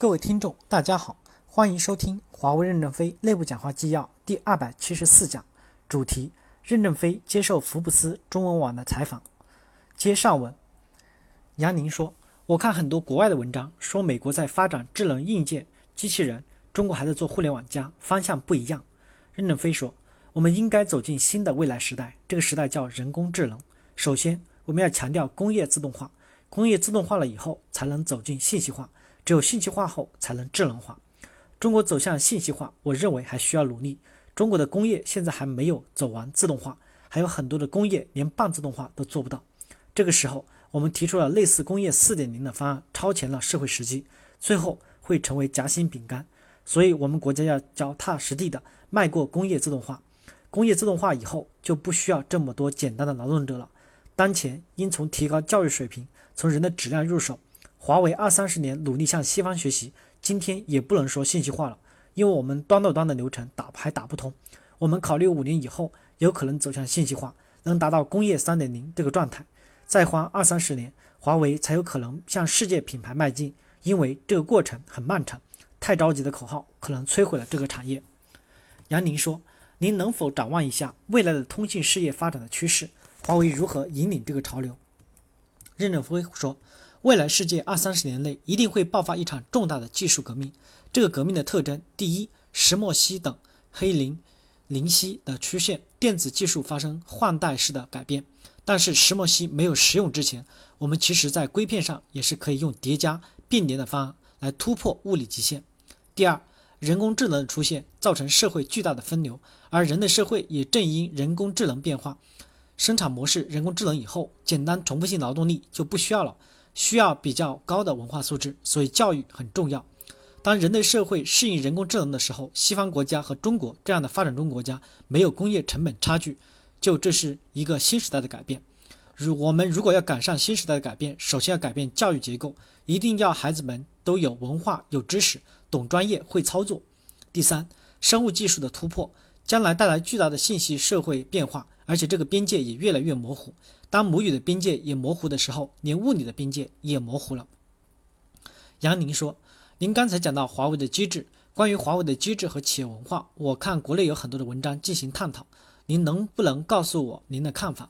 各位听众，大家好，欢迎收听华为任正非内部讲话纪要第二百七十四讲，主题：任正非接受福布斯中文网的采访。接上文，杨宁说：“我看很多国外的文章，说美国在发展智能硬件机器人，中国还在做互联网加，方向不一样。”任正非说：“我们应该走进新的未来时代，这个时代叫人工智能。首先，我们要强调工业自动化，工业自动化了以后，才能走进信息化。”只有信息化后才能智能化。中国走向信息化，我认为还需要努力。中国的工业现在还没有走完自动化，还有很多的工业连半自动化都做不到。这个时候，我们提出了类似工业四点零的方案，超前了社会时机，最后会成为夹心饼干。所以，我们国家要脚踏实地的迈过工业自动化。工业自动化以后，就不需要这么多简单的劳动者了。当前应从提高教育水平，从人的质量入手。华为二三十年努力向西方学习，今天也不能说信息化了，因为我们端到端的流程打还打不通。我们考虑五年以后有可能走向信息化，能达到工业三点零这个状态，再花二三十年，华为才有可能向世界品牌迈进。因为这个过程很漫长，太着急的口号可能摧毁了这个产业。杨宁说：“您能否展望一下未来的通信事业发展的趋势？华为如何引领这个潮流？”任正非说。未来世界二三十年内一定会爆发一场重大的技术革命。这个革命的特征：第一，石墨烯等黑磷磷烯的出现，电子技术发生换代式的改变。但是石墨烯没有实用之前，我们其实在硅片上也是可以用叠加并联的方案来突破物理极限。第二，人工智能的出现造成社会巨大的分流，而人类社会也正因人工智能变化，生产模式人工智能以后，简单重复性劳动力就不需要了。需要比较高的文化素质，所以教育很重要。当人类社会适应人工智能的时候，西方国家和中国这样的发展中国家没有工业成本差距，就这是一个新时代的改变。如我们如果要赶上新时代的改变，首先要改变教育结构，一定要孩子们都有文化、有知识、懂专业、会操作。第三，生物技术的突破将来带来巨大的信息社会变化，而且这个边界也越来越模糊。当母语的边界也模糊的时候，连物理的边界也模糊了。杨宁说：“您刚才讲到华为的机制，关于华为的机制和企业文化，我看国内有很多的文章进行探讨。您能不能告诉我您的看法？”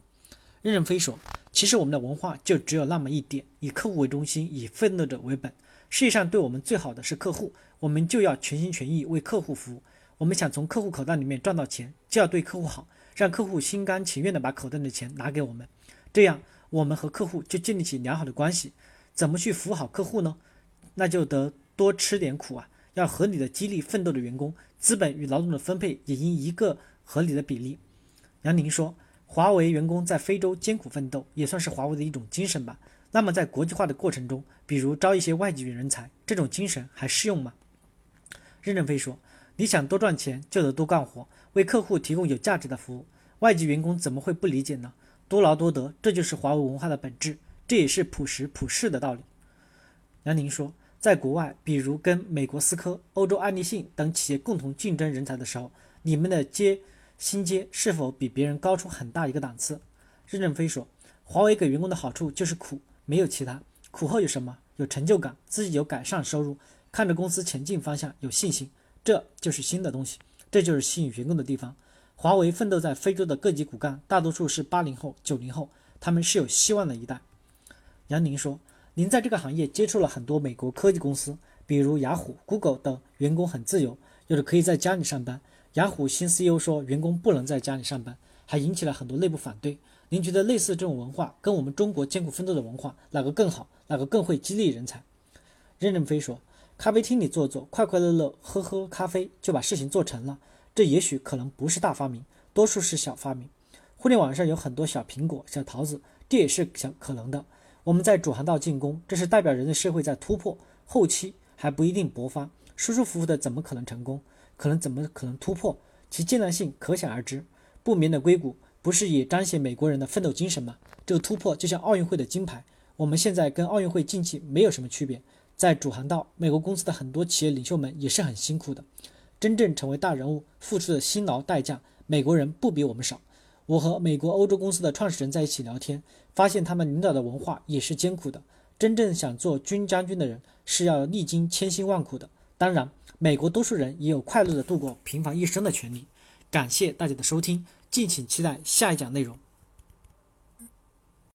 任正非说：“其实我们的文化就只有那么一点，以客户为中心，以奋斗者为本。世界上对我们最好的是客户，我们就要全心全意为客户服务。我们想从客户口袋里面赚到钱，就要对客户好，让客户心甘情愿地把口袋里的钱拿给我们。”这样，我们和客户就建立起良好的关系。怎么去服务好客户呢？那就得多吃点苦啊！要合理的激励奋斗的员工，资本与劳动的分配也应一个合理的比例。杨宁说：“华为员工在非洲艰苦奋斗，也算是华为的一种精神吧。那么，在国际化的过程中，比如招一些外籍人才，这种精神还适用吗？”任正非说：“你想多赚钱，就得多干活，为客户提供有价值的服务。外籍员工怎么会不理解呢？”多劳多得，这就是华为文化的本质，这也是朴实朴实的道理。杨宁说，在国外，比如跟美国思科、欧洲爱立信等企业共同竞争人才的时候，你们的阶薪阶是否比别人高出很大一个档次？任正非说，华为给员工的好处就是苦，没有其他。苦后有什么？有成就感，自己有改善收入，看着公司前进方向有信心，这就是新的东西，这就是吸引员工的地方。华为奋斗在非洲的各级骨干，大多数是八零后、九零后，他们是有希望的一代。杨宁说：“您在这个行业接触了很多美国科技公司，比如雅虎、Google 等，员工很自由，有的可以在家里上班。雅虎新 CEO 说员工不能在家里上班，还引起了很多内部反对。您觉得类似这种文化跟我们中国艰苦奋斗的文化哪个更好？哪个更会激励人才？”任正非说：“咖啡厅里坐坐，快快乐乐喝喝咖啡，就把事情做成了。”这也许可能不是大发明，多数是小发明。互联网上有很多小苹果、小桃子，这也是小可能的。我们在主航道进攻，这是代表人类社会在突破，后期还不一定勃发。舒舒服服的怎么可能成功？可能怎么可能突破？其艰难性可想而知。不眠的硅谷不是也彰显美国人的奋斗精神吗？这个突破就像奥运会的金牌，我们现在跟奥运会竞技没有什么区别。在主航道，美国公司的很多企业领袖们也是很辛苦的。真正成为大人物付出的辛劳代价，美国人不比我们少。我和美国、欧洲公司的创始人在一起聊天，发现他们领导的文化也是艰苦的。真正想做军将军的人是要历经千辛万苦的。当然，美国多数人也有快乐的度过平凡一生的权利。感谢大家的收听，敬请期待下一讲内容。